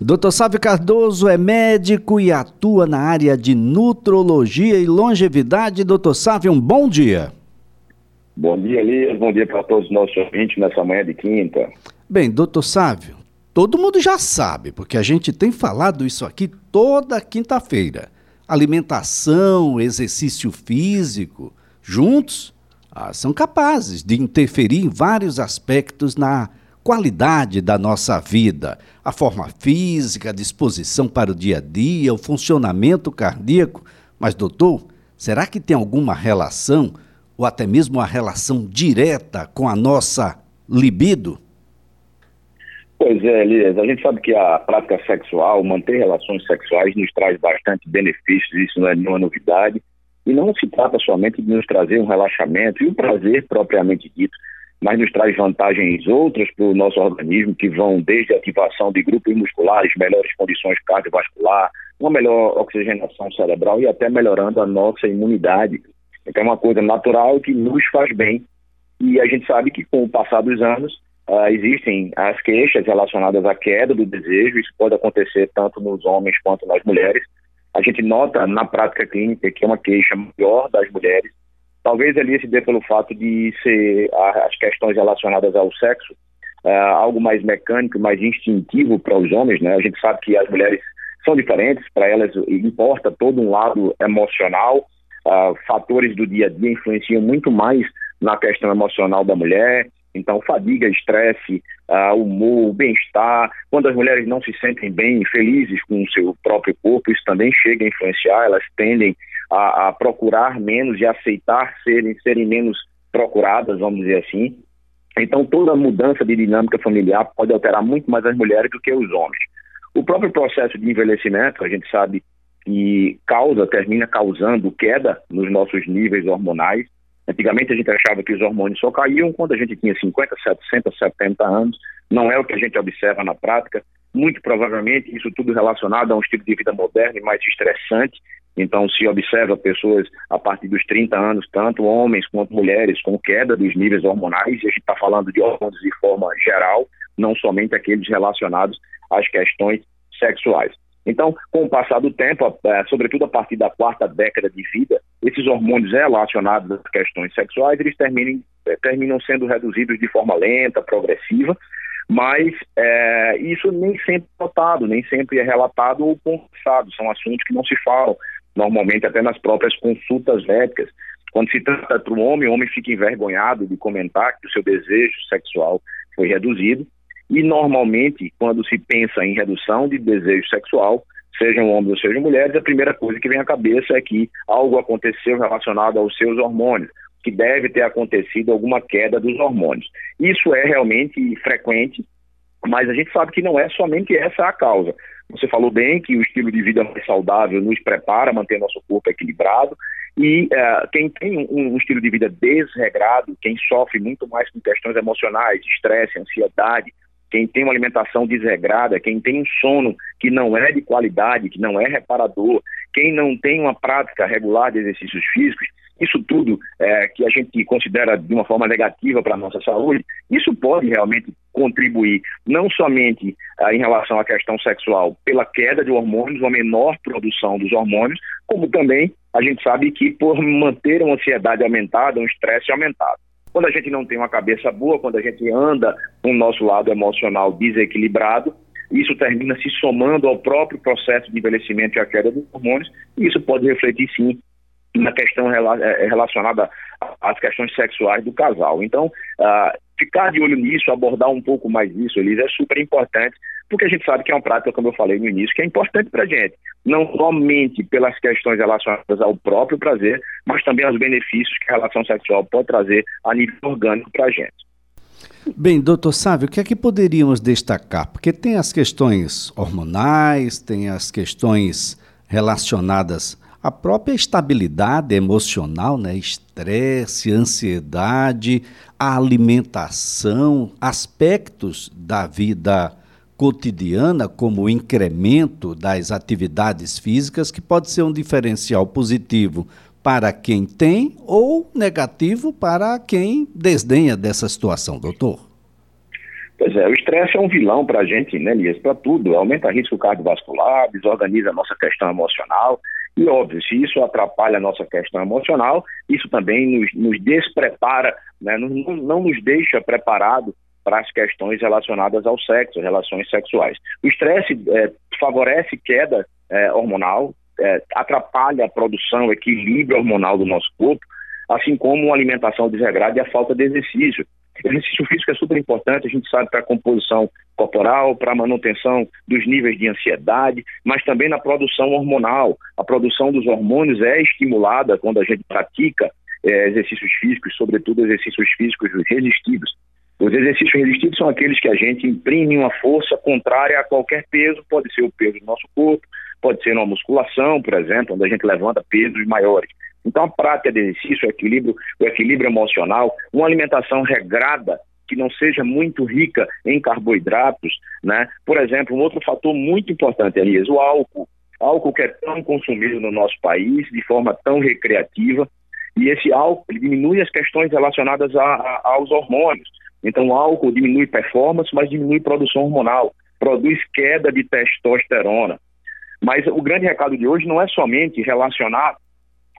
Dr. Sávio Cardoso é médico e atua na área de nutrologia e longevidade. Dr. Sávio, um bom dia. Bom dia, Elias. Bom dia para todos os nossos ouvintes nessa manhã de quinta. Bem, doutor Sávio, todo mundo já sabe, porque a gente tem falado isso aqui toda quinta-feira. Alimentação, exercício físico, juntos, ah, são capazes de interferir em vários aspectos na qualidade da nossa vida, a forma física, a disposição para o dia a dia, o funcionamento cardíaco. Mas, doutor, será que tem alguma relação, ou até mesmo uma relação direta com a nossa libido? Pois é, Elias, a gente sabe que a prática sexual, manter relações sexuais, nos traz bastante benefícios, isso não é nenhuma novidade. E não se trata somente de nos trazer um relaxamento e um prazer propriamente dito, mas nos traz vantagens outras para o nosso organismo, que vão desde a ativação de grupos musculares, melhores condições cardiovascular, uma melhor oxigenação cerebral e até melhorando a nossa imunidade. Então é uma coisa natural que nos faz bem. E a gente sabe que com o passar dos anos, uh, existem as queixas relacionadas à queda do desejo, isso pode acontecer tanto nos homens quanto nas mulheres. A gente nota na prática clínica que é uma queixa maior das mulheres, Talvez ali se dê pelo fato de ser as questões relacionadas ao sexo uh, algo mais mecânico, mais instintivo para os homens, né? A gente sabe que as mulheres são diferentes, para elas importa todo um lado emocional, uh, fatores do dia a dia influenciam muito mais na questão emocional da mulher, então, fadiga, estresse, uh, humor, bem-estar. Quando as mulheres não se sentem bem, felizes com o seu próprio corpo, isso também chega a influenciar. Elas tendem a, a procurar menos e aceitar serem, serem menos procuradas, vamos dizer assim. Então, toda mudança de dinâmica familiar pode alterar muito mais as mulheres do que os homens. O próprio processo de envelhecimento, a gente sabe que causa, termina causando queda nos nossos níveis hormonais. Antigamente a gente achava que os hormônios só caíam quando a gente tinha 50, 60, 70 anos. Não é o que a gente observa na prática. Muito provavelmente isso tudo relacionado a um estilo de vida moderno e mais estressante então, se observa pessoas a partir dos 30 anos, tanto homens quanto mulheres, com queda dos níveis hormonais, e a gente está falando de hormônios de forma geral, não somente aqueles relacionados às questões sexuais. Então, com o passar do tempo, é, sobretudo a partir da quarta década de vida, esses hormônios relacionados às questões sexuais, eles terminam, é, terminam sendo reduzidos de forma lenta, progressiva, mas é, isso nem sempre é notado, nem sempre é relatado ou conversado, são assuntos que não se falam normalmente até nas próprias consultas médicas. Quando se trata para o homem, o homem fica envergonhado de comentar que o seu desejo sexual foi reduzido. E normalmente, quando se pensa em redução de desejo sexual, sejam homens ou sejam mulheres, a primeira coisa que vem à cabeça é que algo aconteceu relacionado aos seus hormônios, que deve ter acontecido alguma queda dos hormônios. Isso é realmente frequente, mas a gente sabe que não é somente essa a causa. Você falou bem que o estilo de vida mais saudável nos prepara a manter nosso corpo equilibrado. E uh, quem tem um, um, estilo de vida desregrado, quem sofre muito mais com questões emocionais, estresse, ansiedade, quem tem uma alimentação desregrada, quem tem um sono que não é de qualidade, que não é reparador, quem não tem uma prática regular de exercícios físicos, isso tudo é, que a gente considera de uma forma negativa para a nossa saúde, isso pode realmente contribuir não somente ah, em relação à questão sexual pela queda de hormônios, uma menor produção dos hormônios, como também a gente sabe que por manter uma ansiedade aumentada, um estresse aumentado. Quando a gente não tem uma cabeça boa, quando a gente anda com o nosso lado emocional desequilibrado, isso termina se somando ao próprio processo de envelhecimento e a queda dos hormônios, e isso pode refletir sim na questão eh, relacionada às questões sexuais do casal. Então, uh, ficar de olho nisso, abordar um pouco mais isso, Elisa, é super importante, porque a gente sabe que é uma prática, como eu falei no início, que é importante para a gente, não somente pelas questões relacionadas ao próprio prazer, mas também aos benefícios que a relação sexual pode trazer a nível orgânico para a gente. Bem, doutor Sávio, o que é que poderíamos destacar? Porque tem as questões hormonais, tem as questões relacionadas a própria estabilidade emocional, né? estresse, ansiedade, a alimentação, aspectos da vida cotidiana, como o incremento das atividades físicas, que pode ser um diferencial positivo para quem tem ou negativo para quem desdenha dessa situação, doutor? Pois é, o estresse é um vilão para a gente, né, Elias? Para tudo. Aumenta risco cardiovascular, desorganiza a nossa questão emocional. E, óbvio, se isso atrapalha a nossa questão emocional, isso também nos, nos desprepara, né, não, não nos deixa preparado para as questões relacionadas ao sexo, relações sexuais. O estresse é, favorece queda é, hormonal, é, atrapalha a produção, equilíbrio hormonal do nosso corpo, assim como uma alimentação desregrada e a falta de exercício. Exercício físico é super importante, a gente sabe para a composição corporal, para a manutenção dos níveis de ansiedade, mas também na produção hormonal. A produção dos hormônios é estimulada quando a gente pratica é, exercícios físicos, sobretudo exercícios físicos resistidos. Os exercícios resistidos são aqueles que a gente imprime uma força contrária a qualquer peso, pode ser o peso do nosso corpo, pode ser uma musculação, por exemplo, onde a gente levanta pesos maiores. Então, a prática de exercício, o equilíbrio, o equilíbrio emocional, uma alimentação regrada, que não seja muito rica em carboidratos, né? Por exemplo, um outro fator muito importante, Elias, o álcool. Álcool que é tão consumido no nosso país de forma tão recreativa, e esse álcool diminui as questões relacionadas a, a, aos hormônios. Então, o álcool diminui performance, mas diminui produção hormonal, produz queda de testosterona. Mas o grande recado de hoje não é somente relacionar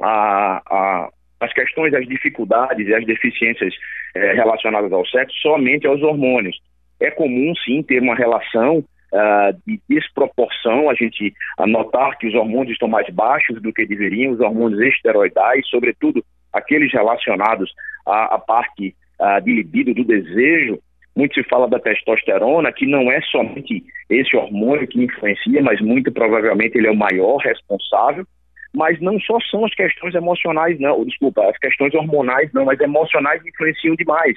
a, a, as questões, as dificuldades e as deficiências é, relacionadas ao sexo somente aos hormônios. É comum, sim, ter uma relação uh, de desproporção, a gente notar que os hormônios estão mais baixos do que deveriam, os hormônios esteroidais, sobretudo aqueles relacionados à, à parte uh, de libido, do desejo. Muito se fala da testosterona, que não é somente esse hormônio que influencia, mas muito provavelmente ele é o maior responsável mas não só são as questões emocionais, não, desculpa, as questões hormonais não, mas emocionais influenciam demais.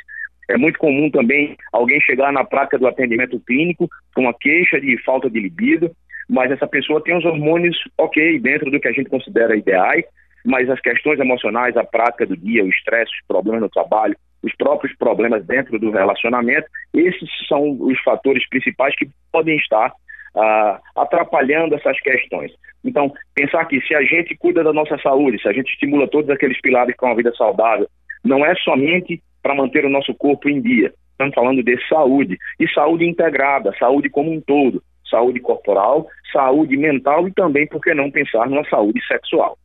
É muito comum também alguém chegar na prática do atendimento clínico com uma queixa de falta de libido, mas essa pessoa tem os hormônios ok, dentro do que a gente considera ideais, mas as questões emocionais, a prática do dia, o estresse, os problemas no trabalho, os próprios problemas dentro do relacionamento, esses são os fatores principais que podem estar ah, atrapalhando essas questões. Então, pensar que se a gente cuida da nossa saúde, se a gente estimula todos aqueles pilares com uma vida saudável, não é somente para manter o nosso corpo em dia. Estamos falando de saúde e saúde integrada, saúde como um todo, saúde corporal, saúde mental e também, por que não, pensar numa saúde sexual.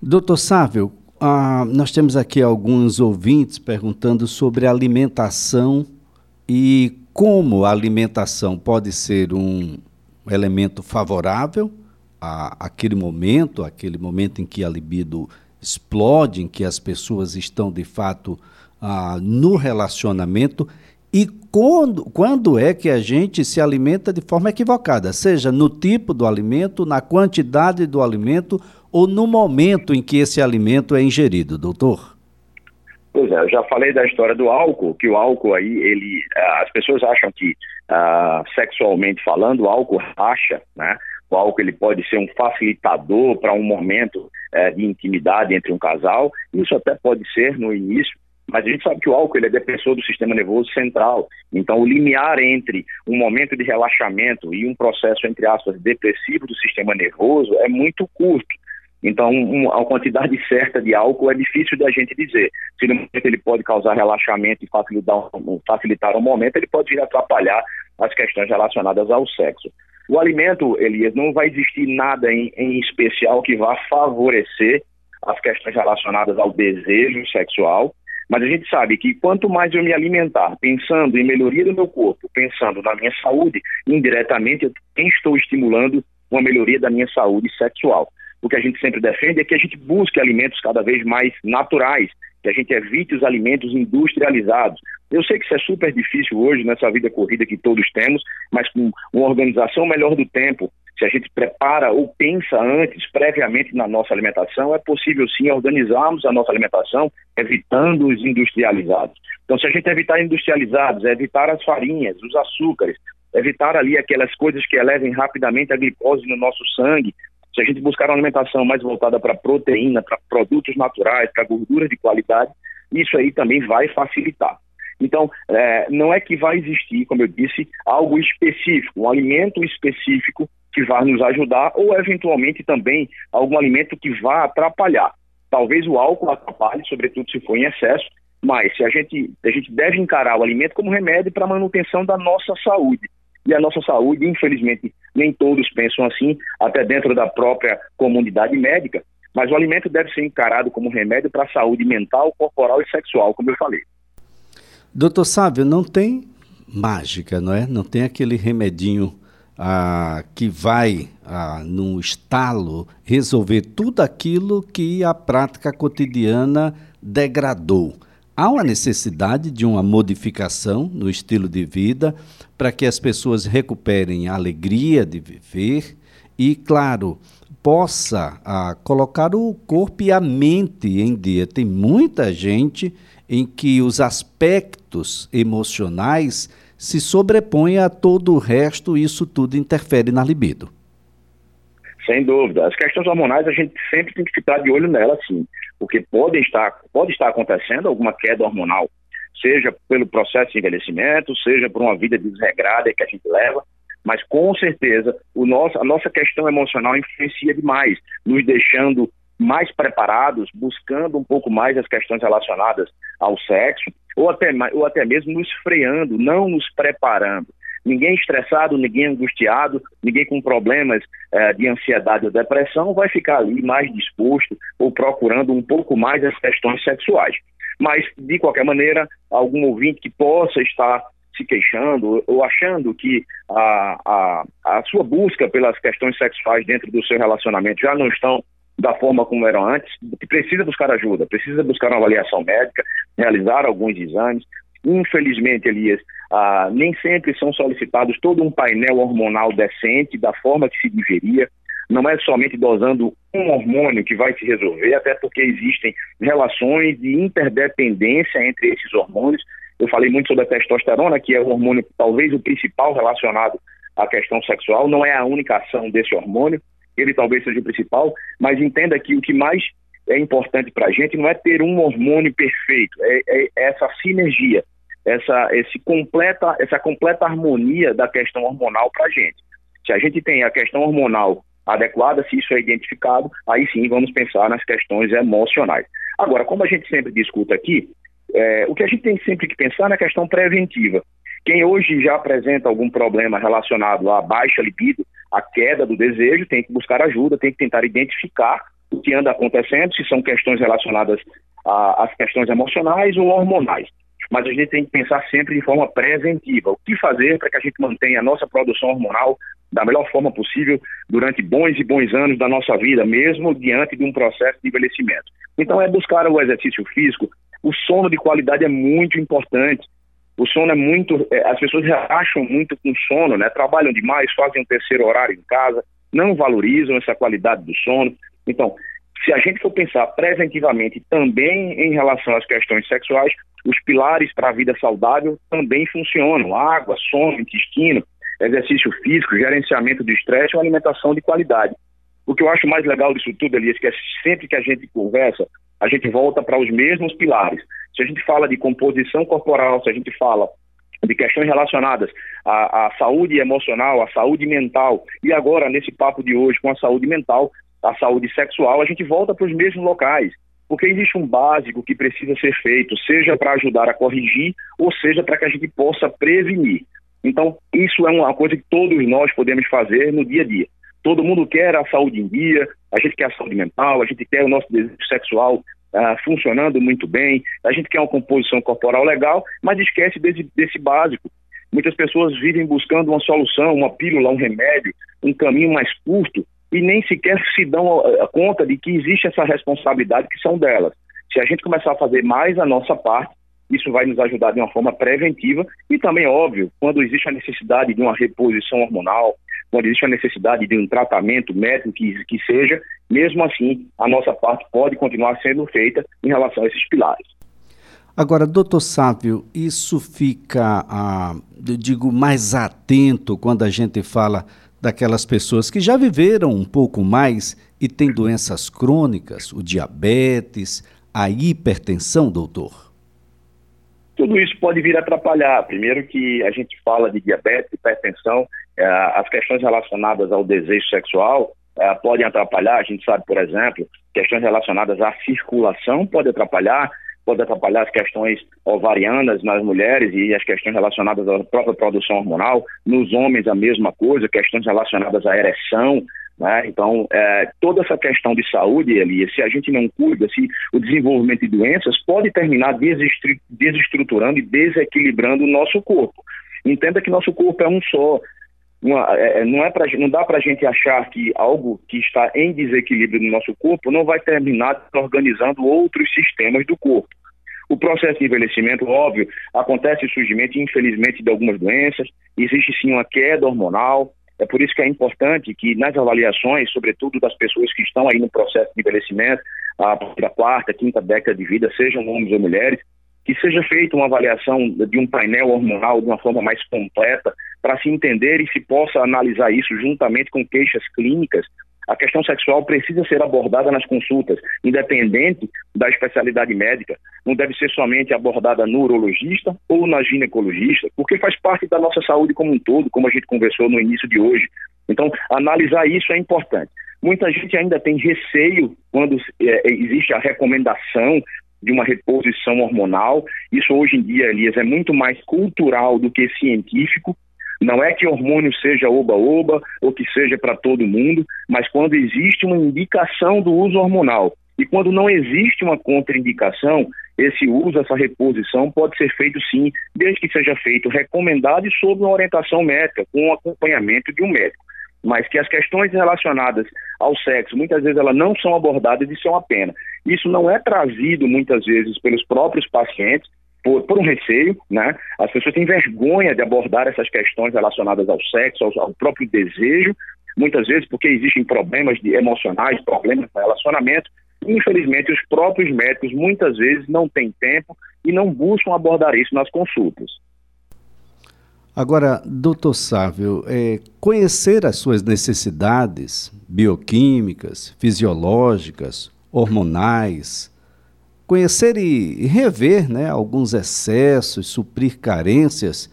Doutor Sávio, ah, nós temos aqui alguns ouvintes perguntando sobre alimentação e como a alimentação pode ser um elemento favorável a aquele momento, aquele momento em que a libido explode, em que as pessoas estão de fato ah, no relacionamento e quando, quando é que a gente se alimenta de forma equivocada, seja no tipo do alimento, na quantidade do alimento ou no momento em que esse alimento é ingerido, doutor? Pois é, eu já falei da história do álcool, que o álcool aí, ele, eh, as pessoas acham que, uh, sexualmente falando, o álcool racha, né? O álcool ele pode ser um facilitador para um momento uh, de intimidade entre um casal. Isso até pode ser no início, mas a gente sabe que o álcool ele é depressor do sistema nervoso central. Então, o limiar entre um momento de relaxamento e um processo, entre aspas, depressivo do sistema nervoso é muito curto. Então, a quantidade certa de álcool é difícil da gente dizer. Se no momento ele pode causar relaxamento e facilitar, facilitar um momento, ele pode vir atrapalhar as questões relacionadas ao sexo. O alimento, Elias, não vai existir nada em, em especial que vá favorecer as questões relacionadas ao desejo sexual, mas a gente sabe que quanto mais eu me alimentar pensando em melhoria do meu corpo, pensando na minha saúde, indiretamente eu estou estimulando uma melhoria da minha saúde sexual o que a gente sempre defende é que a gente busque alimentos cada vez mais naturais, que a gente evite os alimentos industrializados. Eu sei que isso é super difícil hoje nessa vida corrida que todos temos, mas com uma organização melhor do tempo, se a gente prepara ou pensa antes, previamente na nossa alimentação, é possível sim organizarmos a nossa alimentação evitando os industrializados. Então, se a gente evitar industrializados, evitar as farinhas, os açúcares, evitar ali aquelas coisas que elevem rapidamente a glicose no nosso sangue, se a gente buscar uma alimentação mais voltada para proteína, para produtos naturais, para gordura de qualidade, isso aí também vai facilitar. Então, é, não é que vai existir, como eu disse, algo específico, um alimento específico que vai nos ajudar, ou eventualmente também algum alimento que vá atrapalhar. Talvez o álcool atrapalhe, sobretudo se for em excesso, Mas se a gente, a gente deve encarar o alimento como remédio para a manutenção da nossa saúde. E a nossa saúde, infelizmente, nem todos pensam assim, até dentro da própria comunidade médica. Mas o alimento deve ser encarado como remédio para a saúde mental, corporal e sexual, como eu falei. Doutor Sávio, não tem mágica, não é? Não tem aquele remedinho ah, que vai, ah, num estalo, resolver tudo aquilo que a prática cotidiana degradou. Há uma necessidade de uma modificação no estilo de vida para que as pessoas recuperem a alegria de viver e, claro, possa ah, colocar o corpo e a mente em dia. Tem muita gente em que os aspectos emocionais se sobrepõem a todo o resto e isso tudo interfere na libido. Sem dúvida. As questões hormonais a gente sempre tem que ficar de olho nela, sim porque pode estar, pode estar acontecendo alguma queda hormonal, seja pelo processo de envelhecimento, seja por uma vida desregrada que a gente leva, mas com certeza o nosso, a nossa questão emocional influencia demais, nos deixando mais preparados, buscando um pouco mais as questões relacionadas ao sexo, ou até, ou até mesmo nos freando, não nos preparando. Ninguém estressado, ninguém angustiado, ninguém com problemas eh, de ansiedade ou depressão vai ficar ali mais disposto ou procurando um pouco mais as questões sexuais. Mas, de qualquer maneira, algum ouvinte que possa estar se queixando ou achando que a, a, a sua busca pelas questões sexuais dentro do seu relacionamento já não estão da forma como eram antes, que precisa buscar ajuda, precisa buscar uma avaliação médica, realizar alguns exames, Infelizmente, Elias, ah, nem sempre são solicitados todo um painel hormonal decente, da forma que se deveria. Não é somente dosando um hormônio que vai se resolver, até porque existem relações de interdependência entre esses hormônios. Eu falei muito sobre a testosterona, que é o hormônio, talvez o principal relacionado à questão sexual, não é a única ação desse hormônio, ele talvez seja o principal, mas entenda que o que mais é importante para a gente não é ter um hormônio perfeito, é, é essa sinergia essa, esse completa, essa completa harmonia da questão hormonal para a gente. Se a gente tem a questão hormonal adequada, se isso é identificado, aí sim vamos pensar nas questões emocionais. Agora, como a gente sempre discuta aqui, é, o que a gente tem sempre que pensar é na questão preventiva. Quem hoje já apresenta algum problema relacionado à baixa libido, à queda do desejo, tem que buscar ajuda, tem que tentar identificar o que anda acontecendo, se são questões relacionadas às questões emocionais ou hormonais mas a gente tem que pensar sempre de forma preventiva. O que fazer para que a gente mantenha a nossa produção hormonal da melhor forma possível durante bons e bons anos da nossa vida, mesmo diante de um processo de envelhecimento. Então, é buscar o exercício físico. O sono de qualidade é muito importante. O sono é muito. É, as pessoas relaxam muito com sono, né? Trabalham demais, fazem um terceiro horário em casa, não valorizam essa qualidade do sono. Então, se a gente for pensar preventivamente também em relação às questões sexuais, os pilares para a vida saudável também funcionam: água, sono, intestino, exercício físico, gerenciamento do estresse e alimentação de qualidade. O que eu acho mais legal disso tudo, Elias, que é sempre que a gente conversa, a gente volta para os mesmos pilares. Se a gente fala de composição corporal, se a gente fala de questões relacionadas à, à, saúde emocional, à saúde mental, e agora, nesse papo de hoje, com a saúde mental, a saúde sexual, a gente volta para os mesmos locais porque existe um básico que precisa ser feito, seja para ajudar a corrigir, ou seja para que a gente possa prevenir. Então, isso é uma coisa que todos nós podemos fazer no dia a dia. Todo mundo quer a saúde em dia, a gente quer a saúde mental, a gente quer o nosso desejo sexual uh, funcionando muito bem, a gente quer uma composição corporal legal, mas esquece desse, desse básico. Muitas pessoas vivem buscando uma solução, uma pílula, um remédio, um caminho mais curto, e nem sequer se dão eh, conta de que existe essa responsabilidade que são delas. Se a gente começar a fazer mais a nossa parte, isso vai nos ajudar de uma forma preventiva e também, óbvio, quando existe a necessidade de uma reposição hormonal, quando existe a necessidade de um tratamento médico que, que seja, mesmo assim, a nossa parte pode continuar sendo feita em relação a esses pilares. Agora, doutor Sávio, isso fica, ah, digo, mais atento quando a gente fala daquelas pessoas que já viveram um pouco mais e têm doenças crônicas, o diabetes, a hipertensão, doutor? Tudo isso pode vir a atrapalhar. Primeiro que a gente fala de diabetes, hipertensão, é, as questões relacionadas ao desejo sexual é, podem atrapalhar. A gente sabe, por exemplo, questões relacionadas à circulação podem atrapalhar, pode atrapalhar as questões ovarianas nas mulheres e as questões relacionadas à própria produção hormonal. Nos homens, a mesma coisa, questões relacionadas à ereção. Né? Então, é, toda essa questão de saúde, Elias, se a gente não cuida, se o desenvolvimento de doenças pode terminar desestruturando e desequilibrando o nosso corpo. Entenda que nosso corpo é um só. Uma, é, é, não, é pra, não dá para a gente achar que algo que está em desequilíbrio no nosso corpo não vai terminar organizando outros sistemas do corpo. O processo de envelhecimento, óbvio, acontece o surgimento, infelizmente, de algumas doenças, existe sim uma queda hormonal, é por isso que é importante que nas avaliações, sobretudo das pessoas que estão aí no processo de envelhecimento, a partir da quarta, quinta década de vida, sejam homens ou mulheres, que seja feita uma avaliação de um painel hormonal de uma forma mais completa, para se entender e se possa analisar isso juntamente com queixas clínicas. A questão sexual precisa ser abordada nas consultas, independente da especialidade médica. Não deve ser somente abordada no urologista ou na ginecologista, porque faz parte da nossa saúde como um todo, como a gente conversou no início de hoje. Então, analisar isso é importante. Muita gente ainda tem receio quando é, existe a recomendação de uma reposição hormonal. Isso hoje em dia, Elias, é muito mais cultural do que científico. Não é que hormônio seja oba-oba ou que seja para todo mundo, mas quando existe uma indicação do uso hormonal e quando não existe uma contraindicação, esse uso, essa reposição pode ser feito sim, desde que seja feito recomendado e sob uma orientação médica, com acompanhamento de um médico mas que as questões relacionadas ao sexo, muitas vezes elas não são abordadas e é uma pena. Isso não é trazido muitas vezes pelos próprios pacientes, por, por, um receio, né? As pessoas têm vergonha de abordar essas questões relacionadas ao sexo, ao, ao próprio desejo, muitas vezes porque existem problemas de, emocionais, problemas de relacionamento. Infelizmente, os próprios médicos muitas vezes não têm tempo e não buscam abordar isso nas consultas. Agora, doutor Sávio, é, conhecer as suas necessidades bioquímicas, fisiológicas, hormonais, conhecer e rever né, alguns excessos, suprir carências,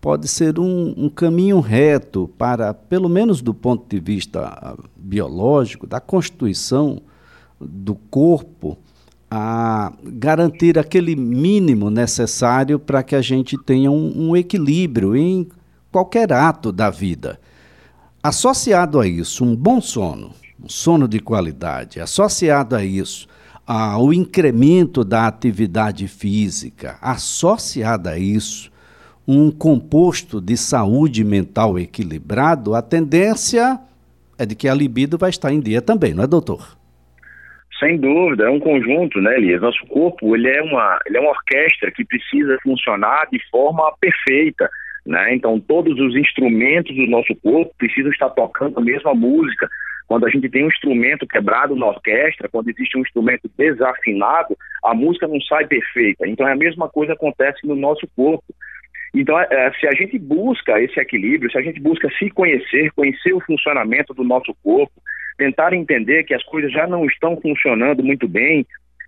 pode ser um, um caminho reto para, pelo menos do ponto de vista ah, biológico, da constituição do corpo, a garantir aquele mínimo necessário para que a gente tenha um, um, equilíbrio em qualquer ato da vida. Associado a isso, um bom sono, um sono de qualidade, associado a isso, ao incremento da atividade física, associado a isso, um composto de saúde mental equilibrado, a tendência é de que a libido vai estar em dia também, não é, doutor? Sem dúvida, é um conjunto, né, Elias? Nosso corpo, ele é uma, ele é uma orquestra que precisa funcionar de forma perfeita, né? Então, todos os instrumentos do nosso corpo precisam estar tocando a mesma música. Quando a gente tem um instrumento quebrado na orquestra, quando existe um instrumento desafinado, a música não sai perfeita. Então, é a mesma coisa que acontece no nosso corpo. Então, é, é, se a gente busca esse equilíbrio, se a gente busca se conhecer, conhecer o funcionamento do nosso corpo, tentar entender que as coisas já não estão funcionando muito bem,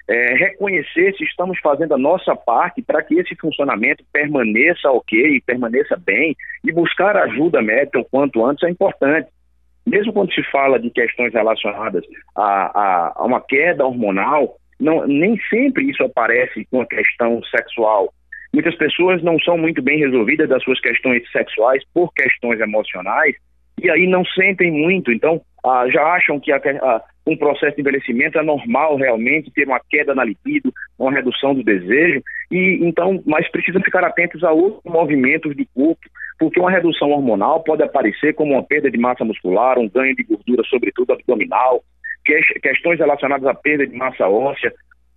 é, reconhecer se estamos fazendo a nossa parte para que esse funcionamento permaneça ok, permaneça bem, e buscar ajuda médica o quanto antes é importante. Mesmo quando se fala de questões relacionadas a, a, a uma queda hormonal, não, nem sempre isso aparece com a questão sexual. Muitas pessoas não são muito bem resolvidas das suas questões sexuais por questões emocionais e aí não sentem muito. Então, ah, já acham que a, a, um processo de envelhecimento é normal realmente ter uma queda na libido, uma redução do desejo, e então, mas precisam ficar atentos a outros movimentos do corpo, porque uma redução hormonal pode aparecer como uma perda de massa muscular, um ganho de gordura, sobretudo abdominal, que, questões relacionadas à perda de massa óssea.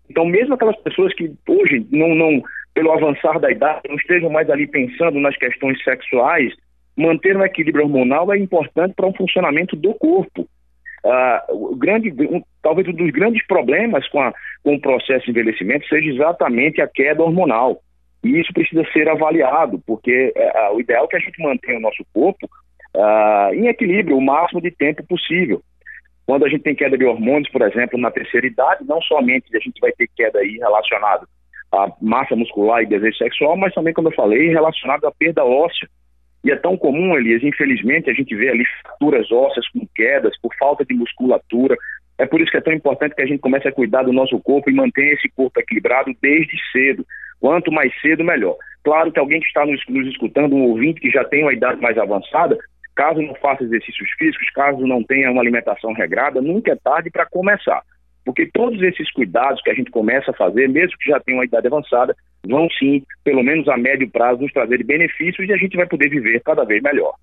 Então, mesmo aquelas pessoas que hoje não, não pelo avançar da idade, não estejam mais ali pensando nas questões sexuais, manter um equilíbrio hormonal é importante para o funcionamento do corpo. Uh, o grande, um, talvez um dos grandes problemas com, a, com o processo de envelhecimento seja exatamente a queda hormonal. E isso precisa ser avaliado, porque uh, o ideal é que a gente mantenha o nosso corpo uh, em equilíbrio o máximo de tempo possível. Quando a gente tem queda de hormônios, por exemplo, na terceira idade, não somente a gente vai ter queda aí relacionada à massa muscular e desejo sexual, mas também, como eu falei, relacionado à perda óssea. E é tão comum, Elias, infelizmente, a gente vê ali fraturas ósseas com quedas por falta de musculatura. É por isso que é tão importante que a gente comece a cuidar do nosso corpo e mantenha esse corpo equilibrado desde cedo. Quanto mais cedo, melhor. Claro que alguém que está nos, nos escutando, um ouvinte que já tem uma idade mais avançada, caso não faça exercícios físicos, caso não tenha uma alimentação regrada, nunca é tarde para começar. Porque todos esses cuidados que a gente começa a fazer, mesmo que já tenha uma idade avançada, vão sim, pelo menos a médio prazo, nos trazer benefícios e a gente vai poder viver cada vez melhor.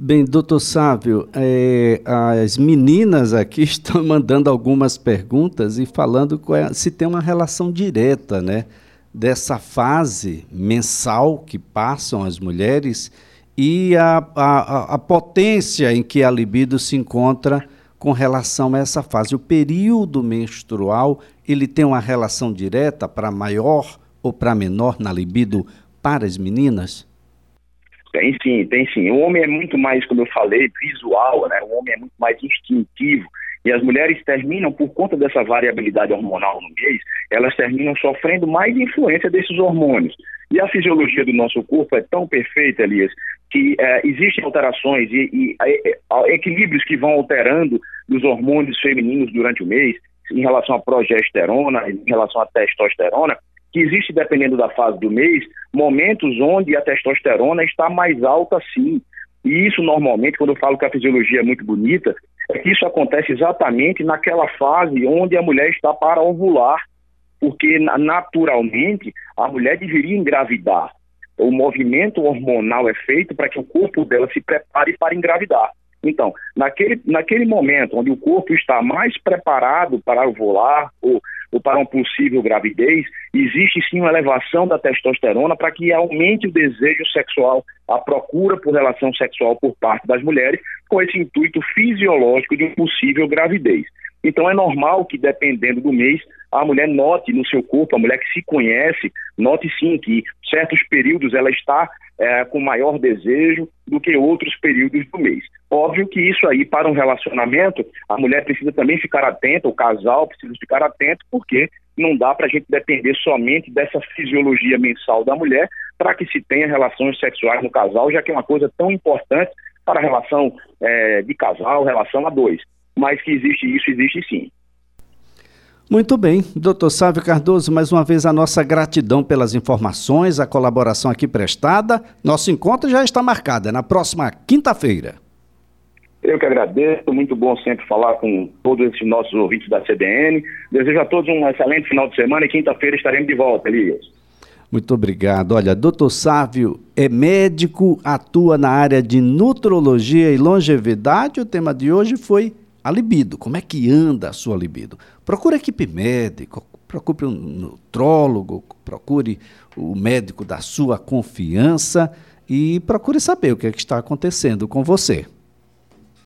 Bem, doutor Sávio, é, as meninas aqui estão mandando algumas perguntas e falando se tem uma relação direta, né? Dessa fase mensal que passam as mulheres e a, a, a potência em que a libido se encontra com relação a essa fase. O período menstrual, ele tem uma relação direta para maior ou para menor na libido para as meninas? Tem sim, tem sim. O homem é muito mais, como eu falei, visual, né? O homem é muito mais instintivo. E as mulheres terminam, por conta dessa variabilidade hormonal no mês, elas terminam sofrendo mais influência desses hormônios. E a fisiologia do nosso corpo é tão perfeita, Elias, que é, existem alterações e, e é, equilíbrios que vão alterando os hormônios femininos durante o mês, em relação à progesterona, em relação à testosterona, que existe, dependendo da fase do mês, momentos onde a testosterona está mais alta sim. E isso normalmente, quando eu falo que a fisiologia é muito bonita, é que isso acontece exatamente naquela fase onde a mulher está para ovular, porque naturalmente a mulher deveria engravidar o movimento hormonal é feito para que o corpo dela se prepare para engravidar. Então, naquele, naquele momento onde o corpo está mais preparado para ovular ou, ou para uma possível gravidez, existe sim uma elevação da testosterona para que aumente o desejo sexual, a procura por relação sexual por parte das mulheres, com esse intuito fisiológico de uma possível gravidez. Então é normal que, dependendo do mês, a mulher note no seu corpo, a mulher que se conhece, note sim que certos períodos ela está é, com maior desejo do que outros períodos do mês. Óbvio que isso aí, para um relacionamento, a mulher precisa também ficar atenta, o casal precisa ficar atento, porque não dá para a gente depender somente dessa fisiologia mensal da mulher para que se tenha relações sexuais no casal, já que é uma coisa tão importante para a relação é, de casal, relação a dois. Mas que existe isso, existe sim. Muito bem, doutor Sávio Cardoso, mais uma vez a nossa gratidão pelas informações, a colaboração aqui prestada. Nosso encontro já está marcado, é na próxima quinta-feira. Eu que agradeço, muito bom sempre falar com todos esses nossos ouvintes da CDN. Desejo a todos um excelente final de semana e quinta-feira estaremos de volta, Elias. Muito obrigado. Olha, doutor Sávio é médico, atua na área de nutrologia e longevidade. O tema de hoje foi a libido, como é que anda a sua libido. Procure a equipe médica, procure um nutrólogo, procure o médico da sua confiança e procure saber o que, é que está acontecendo com você.